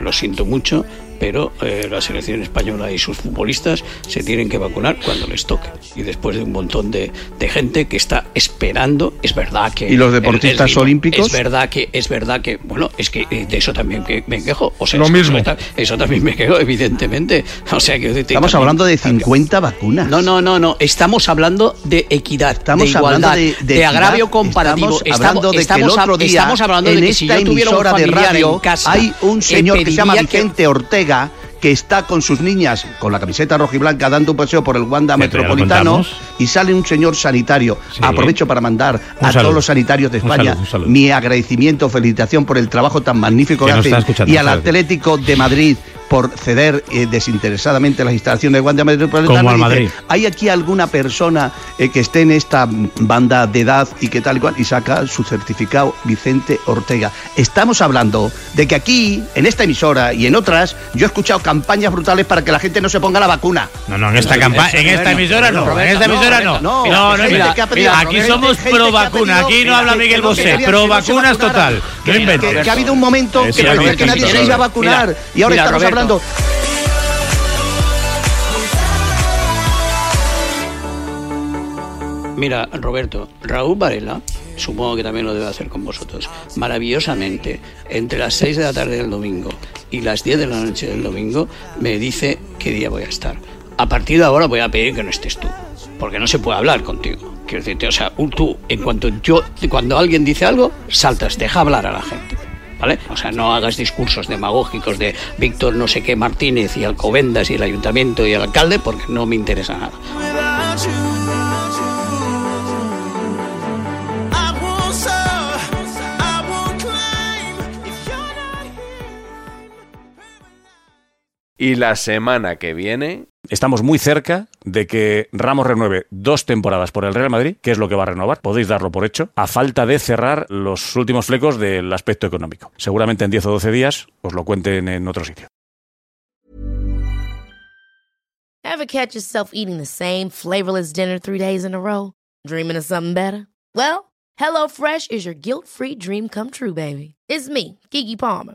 Lo siento mucho, pero eh, la selección española y sus futbolistas se tienen que vacunar cuando les toque. Y después de un montón de, de gente que está esperando, es verdad que... ¿Y los deportistas el- el- olímpicos? Es verdad que, es verdad que, bueno, es que eh, de eso también que me quejo. O sea, Lo que mismo. Eso, también me quejo, evidentemente. O sea, que Estamos hablando de 50 vacunas. No, no, no, no. Estamos hablando de equidad, Estamos de hablando igualdad, de, de, de equidad. agravio comparativo. Estamos hablando de que el estamos- otro día estamos hablando en de que si yo tuviera un emisora de familiar radio en casa, hay un señor que se llama pediría que- Vicente Que está con sus niñas con la camiseta roja y blanca dando un paseo por el Wanda Sí, Metropolitano y sale un señor sanitario. Sí. Aprovecho para mandar Un a saludo. todos los sanitarios de Un España saludo, un saludo. mi agradecimiento, felicitación por el trabajo tan magnífico Que que, hacen y al. Atlético de Madrid por ceder eh, desinteresadamente las instalaciones del Wanda Metropolitano. Como al Dice, Madrid. ¿Hay aquí alguna persona eh, que esté en esta banda de edad y que tal y cual? Y saca su certificado Vicente Ortega. Estamos hablando de que aquí, en esta emisora y en otras, yo he escuchado campañas brutales para que la gente no se ponga la vacuna. No, no, en esta campaña, en esta emisora no, en esta emisora no. no, No, mira, aquí somos pro vacuna, aquí no habla Miguel Bosé, pro vacunas total. Que, ha habido un momento Eso que nadie se iba a vacunar y ahora estamos Roberto. Mira, Roberto, Raúl Varela, supongo que también lo debe hacer con vosotros, maravillosamente, entre las 6 de la tarde del domingo y las 10 de la noche del domingo, me dice qué día voy a estar. A partir de ahora voy a pedir que no estés tú, porque no se puede hablar contigo. Quiero decirte, o sea, tú, en cuanto yo, cuando alguien dice algo, saltas, deja hablar a la gente. ¿Vale? O sea, no hagas discursos demagógicos de Víctor no sé qué Martínez y Alcobendas y el ayuntamiento y el alcalde porque no me interesa nada. Y la semana que viene, Estamos muy cerca de que Ramos renueve dos temporadas por el Real Madrid, que es lo que va a renovar. Podéis darlo por hecho, a falta de cerrar los últimos flecos del aspecto económico. Seguramente en 10 o 12 días os lo cuenten en otro sitio. Ever catch yourself eating the same flavorless dinner three days in a row? Dreaming of something better? Well, HelloFresh is your guilt-free dream come true, baby. It's me, Kiki Palmer.